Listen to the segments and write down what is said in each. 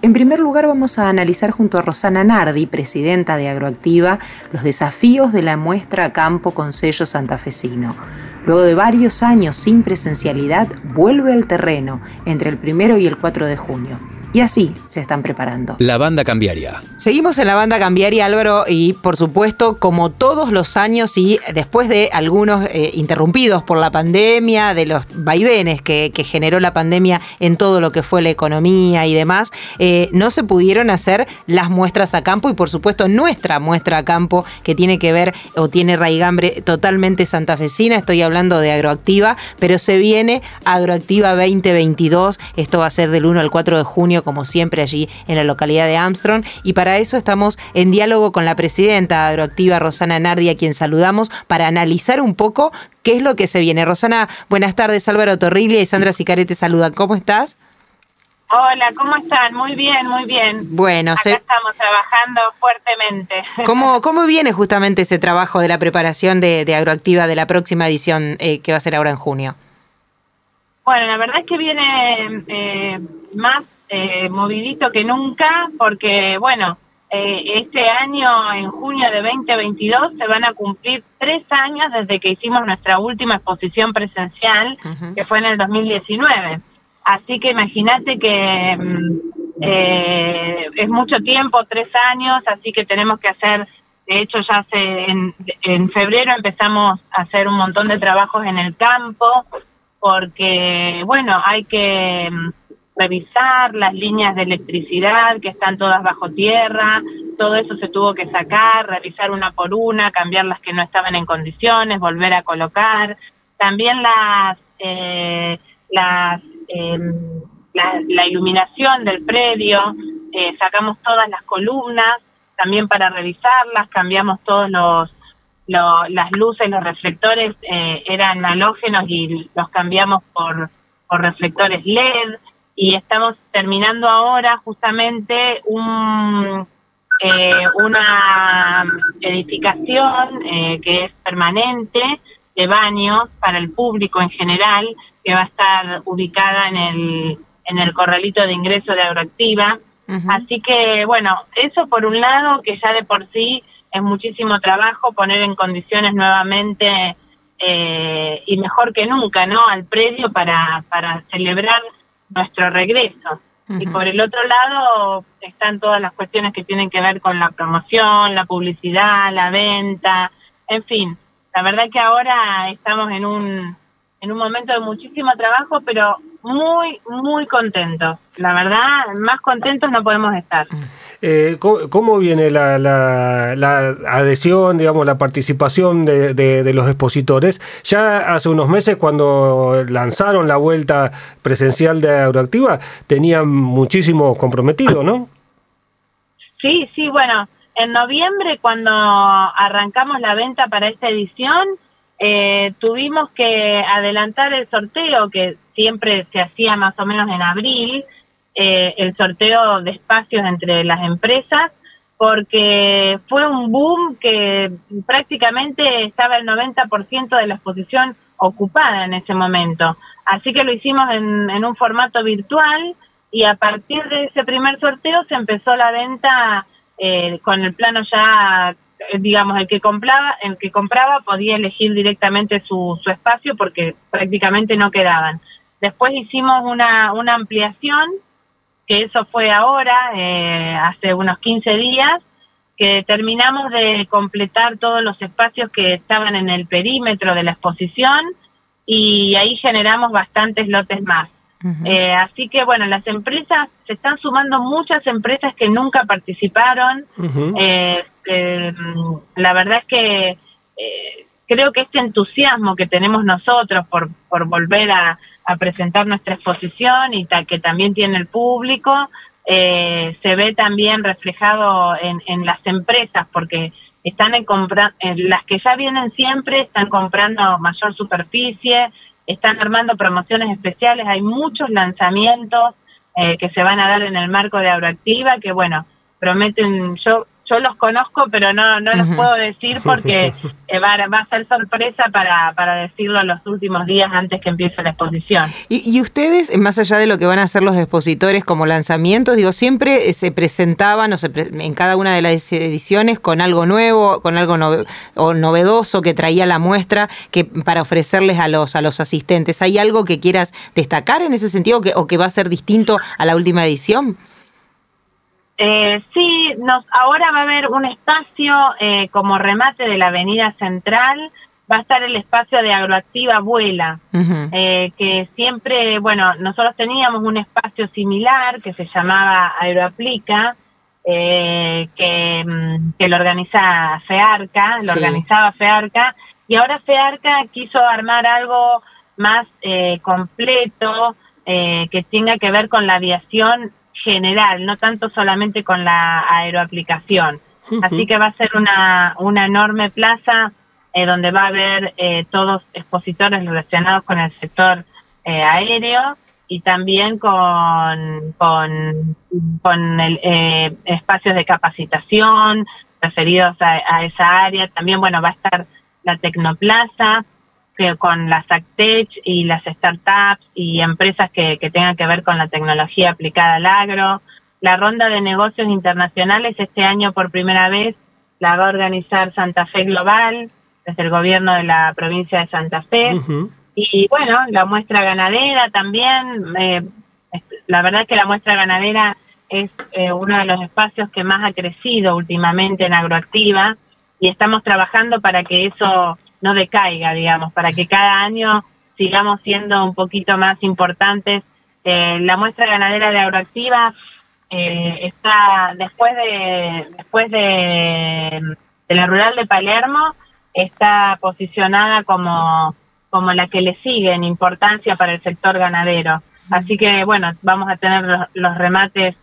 En primer lugar vamos a analizar junto a Rosana Nardi, presidenta de Agroactiva, los desafíos de la muestra campo con sello santafesino. Luego de varios años sin presencialidad, vuelve al terreno entre el primero y el 4 de junio. Y así se están preparando. La banda cambiaria. Seguimos en la banda cambiaria, Álvaro, y por supuesto, como todos los años y después de algunos eh, interrumpidos por la pandemia, de los vaivenes que, generó la pandemia en todo lo que fue la economía y demás, eh, no se pudieron hacer las muestras a campo y por supuesto nuestra muestra a campo que tiene que ver o tiene raigambre totalmente santafesina, estoy hablando de Agroactiva, pero se viene Agroactiva 2022, esto va a ser del 1 al 4 de junio como siempre, allí en la localidad de Armstrong. Y para eso estamos en diálogo con la presidenta agroactiva, Rosana Nardi, a quien saludamos, para analizar un poco qué es lo que se viene. Rosana, buenas tardes. Álvaro Torriglia y Sandra Sicarete saludan. ¿Cómo estás? Hola, ¿cómo están? Muy bien, muy bien. Bueno, Acá estamos trabajando fuertemente. ¿Cómo, ¿Cómo viene justamente ese trabajo de la preparación de, Agroactiva de la próxima edición eh, que va a ser ahora en junio? Bueno, la verdad es que viene eh, más eh, movidito que nunca porque, bueno, eh, este año, en junio de 2022, se van a cumplir tres años desde que hicimos nuestra última exposición presencial, que fue en el 2019. Así que imagínate que mm, eh, es mucho tiempo, tres años, así que tenemos que hacer, de hecho ya hace, en, en febrero empezamos a hacer un montón de trabajos en el campo, porque, bueno, hay que mm, revisar las líneas de electricidad que están todas bajo tierra, todo eso se tuvo que sacar, revisar una por una, cambiar las que no estaban en condiciones, volver a colocar. También las, eh, las em, la, iluminación del predio, eh, sacamos todas las columnas, también para revisarlas, cambiamos todos los las luces, los reflectores eh, eran halógenos y los cambiamos por, por reflectores LED y estamos terminando ahora justamente un, eh, una edificación eh, que es permanente de baños para el público en general, que va a estar ubicada en el, en el corralito de ingreso de Agroactiva. Así que, bueno, eso por un lado, que ya de por sí es muchísimo trabajo poner en condiciones nuevamente eh, y mejor que nunca, ¿no? Al predio para, para celebrar nuestro regreso. Y por el otro lado están todas las cuestiones que tienen que ver con la promoción, la publicidad, la venta, en fin. La verdad que ahora estamos en un en un momento de muchísimo trabajo, pero muy, muy contentos. La verdad, más contentos no podemos estar. Eh, ¿cómo, viene la, la, adhesión, digamos, la participación de, de, los expositores? Ya hace unos meses, cuando lanzaron la vuelta presencial de Agroactiva, tenían muchísimo comprometido, ¿no? Sí, sí, bueno, en noviembre, cuando arrancamos la venta para esta edición, eh, tuvimos que adelantar el sorteo que siempre se hacía más o menos en abril, eh, el sorteo de espacios entre las empresas, porque fue un boom que prácticamente estaba el 90% de la exposición ocupada en ese momento. Así que lo hicimos en, en un formato virtual y a partir de ese primer sorteo se empezó la venta eh, con el plano ya eh, digamos, el que compraba, el que compraba podía elegir directamente su, su espacio porque prácticamente no quedaban. Después hicimos una, una ampliación, que eso fue ahora, eh, hace unos 15 días, que terminamos de completar todos los espacios que estaban en el perímetro de la exposición y ahí generamos bastantes lotes más. eh, así que bueno, las empresas, se están sumando muchas empresas que nunca participaron. eh, eh, la verdad es que eh, creo que este entusiasmo que tenemos nosotros por, por volver a, presentar nuestra exposición y que también tiene el público, eh, se ve también reflejado en, en las empresas, porque están en compra, las que ya vienen siempre están comprando mayor superficie, están armando promociones especiales, hay muchos lanzamientos que se van a dar en el marco de Agroactiva que bueno, prometen, yo yo los conozco, pero no, no los puedo decir porque eh, va, va, a ser sorpresa para, para decirlo los últimos días antes que empiece la exposición. ¿Y, ustedes, más allá de lo que van a hacer los expositores como lanzamientos, digo, siempre se presentaban o en cada una de las ediciones con algo nuevo, con algo o novedoso que traía la muestra que para ofrecerles a los, a los asistentes? ¿Hay algo que quieras destacar en ese sentido que, o que va a ser distinto a la última edición? Eh, sí, nos, ahora va a haber un espacio eh, como remate de la Avenida Central, va a estar el espacio de Agroactiva Vuela, eh, que siempre, bueno, nosotros teníamos un espacio similar que se llamaba Aeroaplica, eh, que, mm, que, lo organiza FEARCA, lo organizaba FEARCA, y ahora FEARCA quiso armar algo más eh, completo, eh, que tenga que ver con la aviación general, no tanto solamente con la aeroaplicación. Así que va a ser una, una enorme plaza eh, donde va a haber eh, todos expositores relacionados con el sector eh, aéreo y también con, con, con el, espacios de capacitación referidos a, a, esa área. También, bueno, va a estar la Tecnoplaza que con las ACTECH y las startups y empresas que, que tengan que ver con la tecnología aplicada al agro. La ronda de negocios internacionales este año por primera vez la va a organizar Santa Fe Global desde el gobierno de la provincia de Santa Fe. Y bueno, la muestra ganadera también. Eh, la verdad es que la muestra ganadera es eh, uno de los espacios que más ha crecido últimamente en Agroactiva y estamos trabajando para que eso no decaiga, digamos, para que cada año sigamos siendo un poquito más importantes. Eh, la muestra ganadera de Agroactiva eh, está después de después de, de, la rural de Palermo está posicionada como como la que le sigue en importancia para el sector ganadero. Así que bueno, vamos a tener los, remates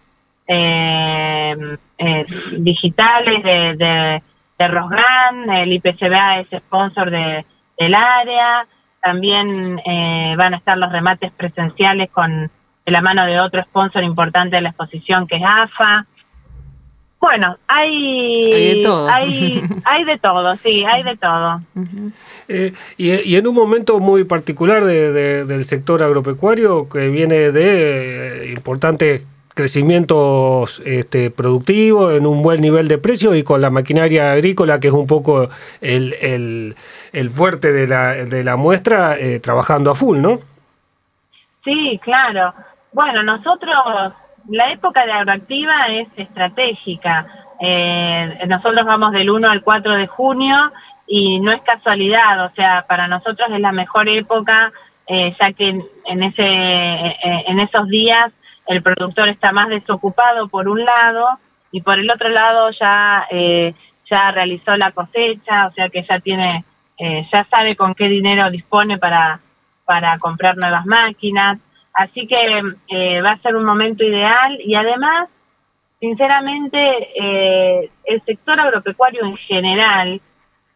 eh, eh, digitales de, de de Rosgan, el IPCBA es sponsor de, del área, también eh, van a estar los remates presenciales con de la mano de otro sponsor importante de la exposición que es AFA. Bueno, hay, hay de todo. Hay, de todo, sí, hay de todo. Eh, y, en un momento muy particular de, del sector agropecuario que viene de eh, importantes crecimientos este, productivos, en un buen nivel de precio y con la maquinaria agrícola, que es un poco el, el, el fuerte de la, de la muestra, eh, trabajando a full, ¿no? Sí, claro. Bueno, nosotros, la época de agroactiva es estratégica. Eh, nosotros vamos del 1 al 4 de junio y no es casualidad, o sea, para nosotros es la mejor época, eh, ya que en, ese, en esos días el productor está más desocupado por un lado y por el otro lado ya eh, ya realizó la cosecha, o sea que ya tiene eh, ya sabe con qué dinero dispone para para comprar nuevas máquinas, así que eh, va a ser un momento ideal y además sinceramente eh, el sector agropecuario en general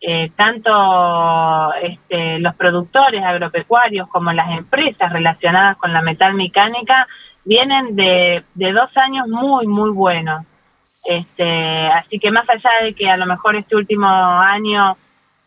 eh, tanto este, los productores agropecuarios como las empresas relacionadas con la metal mecánica vienen de, de dos años muy, muy buenos. Este, así que más allá de que a lo mejor este último año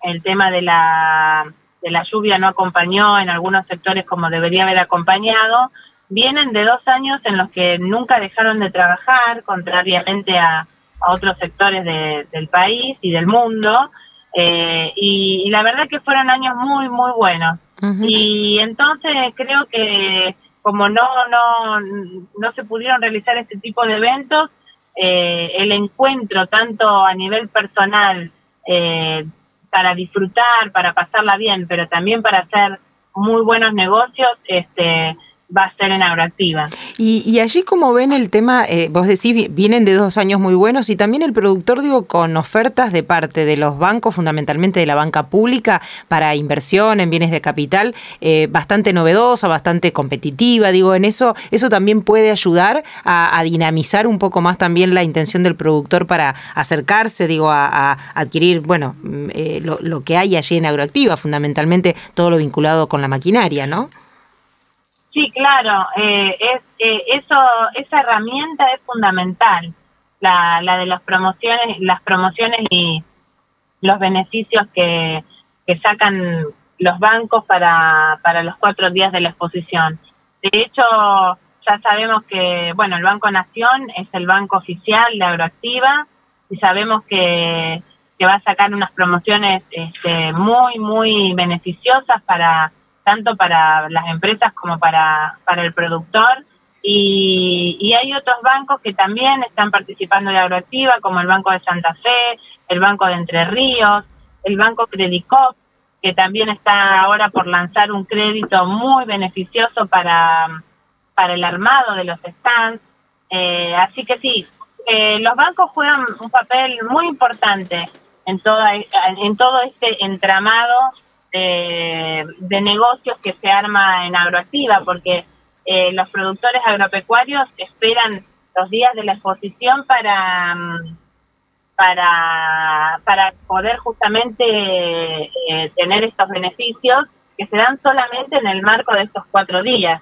el tema de la, de la lluvia no acompañó en algunos sectores como debería haber acompañado, vienen de dos años en los que nunca dejaron de trabajar, contrariamente a, a otros sectores del país y del mundo, eh, y, la verdad que fueron años muy, muy buenos. Y entonces creo que como no, no, no se pudieron realizar este tipo de eventos, eh, el encuentro tanto a nivel personal eh, para disfrutar, para pasarla bien, pero también para hacer muy buenos negocios, este, va a ser en Agroactiva. Y, y allí como ven el tema, eh, vos decís, vienen de dos años muy buenos y también el productor, digo, con ofertas de parte de los bancos, fundamentalmente de la banca pública, para inversión en bienes de capital, eh, bastante novedosa, bastante competitiva, digo, en eso, eso también puede ayudar a, dinamizar un poco más también la intención del productor para acercarse, digo, a, adquirir, bueno, mm, eh, lo que hay allí en Agroactiva, fundamentalmente todo lo vinculado con la maquinaria, ¿no? Sí, claro, eh, es, eh, eso, esa herramienta es fundamental. la, la de las promociones, las promociones y los beneficios que, que sacan los bancos para, para los cuatro días de la exposición. De hecho, ya sabemos que, bueno, el Banco Nación es el banco oficial de Agroactiva y sabemos que, que va a sacar unas promociones este, muy, muy beneficiosas para tanto para las empresas como para, para el productor. Y, y hay otros bancos que también están participando de Agroactiva, como el Banco de Santa Fe, el Banco de Entre Ríos, el Banco Credicop, que también está ahora por lanzar un crédito muy beneficioso para, para el armado de los stands. Eh, así que sí, eh, los bancos juegan un papel muy importante en, toda, en todo este entramado de, de negocios que se arma en Agroactiva, porque eh, los productores agropecuarios esperan los días de la exposición para... Mm, para, para poder justamente eh, tener estos beneficios que se dan solamente en el marco de estos cuatro días.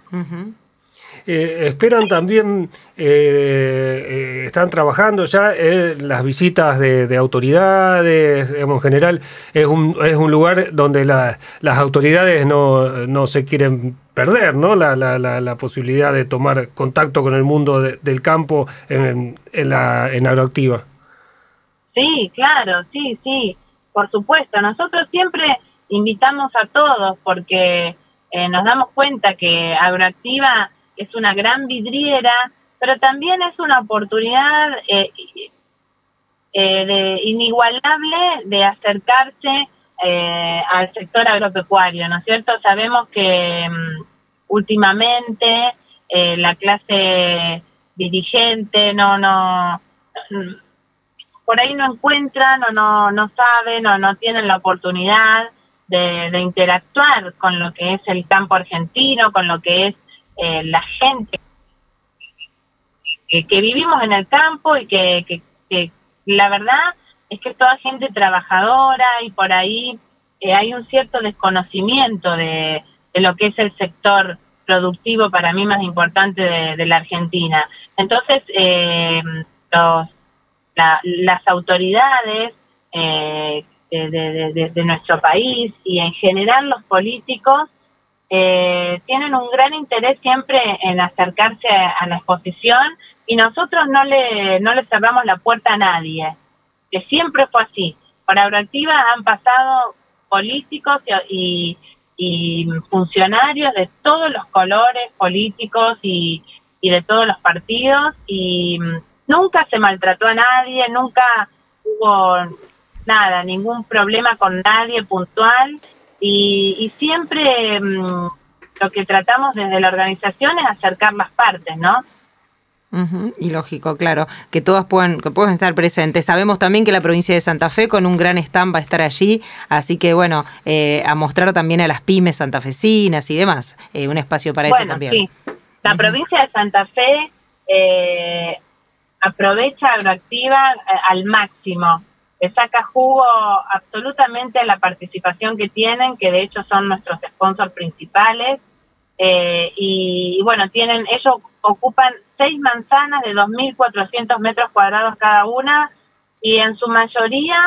Eh, esperan también, eh, están trabajando ya las visitas de, autoridades, en general es un, es un lugar donde la, las autoridades no, no se quieren perder, ¿no? La, la, la, posibilidad de tomar contacto con el mundo del campo en, en, la, en Agroactiva. Sí, claro, sí, sí, por supuesto. Nosotros siempre invitamos a todos porque eh, nos damos cuenta que Agroactiva es una gran vidriera, pero también es una oportunidad eh, eh, de, inigualable de acercarse al sector agropecuario, ¿no es cierto? Sabemos que mm, últimamente la clase dirigente no, no, por ahí no encuentran o no, no saben o no tienen la oportunidad de, interactuar con lo que es el campo argentino, con lo que es eh, la gente que, vivimos en el campo y que, que, la verdad es que toda gente trabajadora y por ahí eh, hay un cierto desconocimiento de, de, lo que es el sector productivo para mí más importante de, la Argentina. Entonces, eh, los las autoridades eh, de, nuestro país y en general los políticos eh, tienen un gran interés siempre en acercarse a, la exposición y nosotros no le, no le cerramos la puerta a nadie, que siempre fue así. Por Agroactiva han pasado políticos y, y funcionarios de todos los colores políticos y, y de todos los partidos y nunca se maltrató a nadie, nunca hubo nada, ningún problema con nadie puntual y, siempre mm, lo que tratamos desde la organización es acercar las partes, ¿no? y lógico, claro, que todas puedan, que puedan estar presentes. Sabemos también que la provincia de Santa Fe con un gran stand va a estar allí, así que bueno, eh, a mostrar también a las pymes santafesinas y demás, eh, un espacio para eso también. Sí. La provincia de Santa Fe eh, aprovecha Agroactiva eh, al máximo, le saca jugo absolutamente a la participación que tienen, que de hecho son nuestros sponsors principales. Eh, y, bueno, tienen, ellos ocupan seis manzanas de 2.400 metros cuadrados cada una y en su mayoría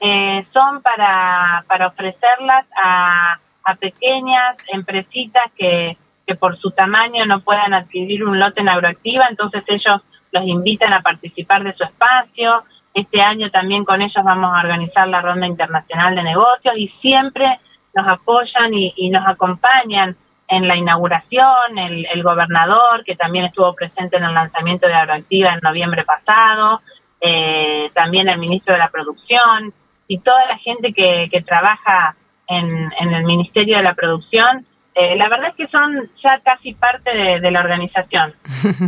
eh, son para, para ofrecerlas a, a pequeñas empresitas que, que por su tamaño no puedan adquirir un lote en agroactiva, entonces ellos los invitan a participar de su espacio. Este año también con ellos vamos a organizar la Ronda Internacional de Negocios y siempre nos apoyan y, nos acompañan en la inauguración, el, gobernador que también estuvo presente en el lanzamiento de Agroactiva en noviembre pasado, eh, también el ministro de la Producción y toda la gente que, que trabaja en el Ministerio de la Producción eh, la verdad es que son ya casi parte de, la organización.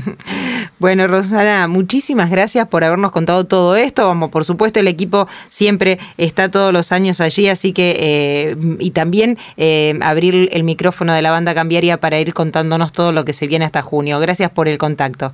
bueno, Rosana, muchísimas gracias por habernos contado todo esto. Vamos, por supuesto, el equipo siempre está todos los años allí, así que eh, y también eh, abrir el micrófono de la banda cambiaria para ir contándonos todo lo que se viene hasta junio. Gracias por el contacto.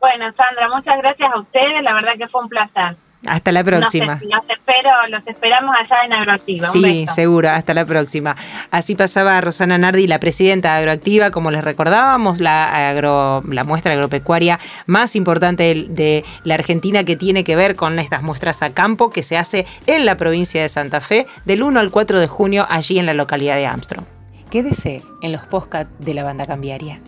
Bueno, Sandra, muchas gracias a ustedes. La verdad que fue un placer. Hasta la próxima. Los, espero, los esperamos allá en Agroactiva. Sí, seguro, hasta la próxima. Así pasaba Rosana Nardi, la presidenta de Agroactiva, como les recordábamos, la, agro, la muestra agropecuaria más importante de, de la Argentina que tiene que ver con estas muestras a campo que se hace en la provincia de Santa Fe del 1 al 4 de junio allí en la localidad de Armstrong. Quédese en los podcasts de la banda cambiaria.